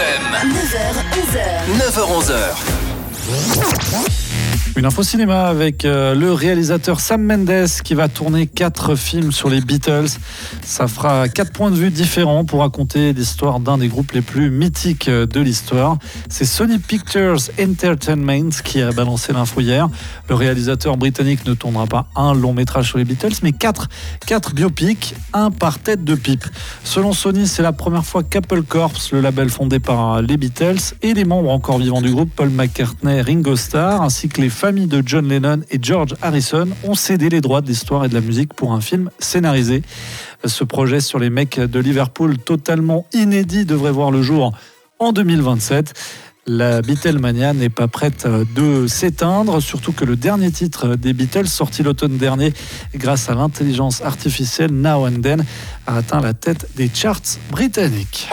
FM. 9h, 11h. 9h11h. Une info cinéma avec euh, le réalisateur Sam Mendes qui va tourner quatre films sur les Beatles. Ça fera quatre points de vue différents pour raconter l'histoire d'un des groupes les plus mythiques euh, de l'histoire. C'est Sony Pictures Entertainment qui a balancé l'info hier. Le réalisateur britannique ne tournera pas un long métrage sur les Beatles, mais quatre, quatre biopics, un par tête de pipe. Selon Sony, c'est la première fois qu'Apple Corps, le label fondé par euh, les Beatles, et les membres encore vivants du groupe, Paul McCartney, Ringo Starr, ainsi que les familles de John Lennon et George Harrison ont cédé les droits de l'histoire et de la musique pour un film scénarisé. Ce projet sur les mecs de Liverpool, totalement inédit, devrait voir le jour en 2027. La Beatlemania n'est pas prête de s'éteindre, surtout que le dernier titre des Beatles, sorti l'automne dernier grâce à l'intelligence artificielle Now and Then, a atteint la tête des charts britanniques.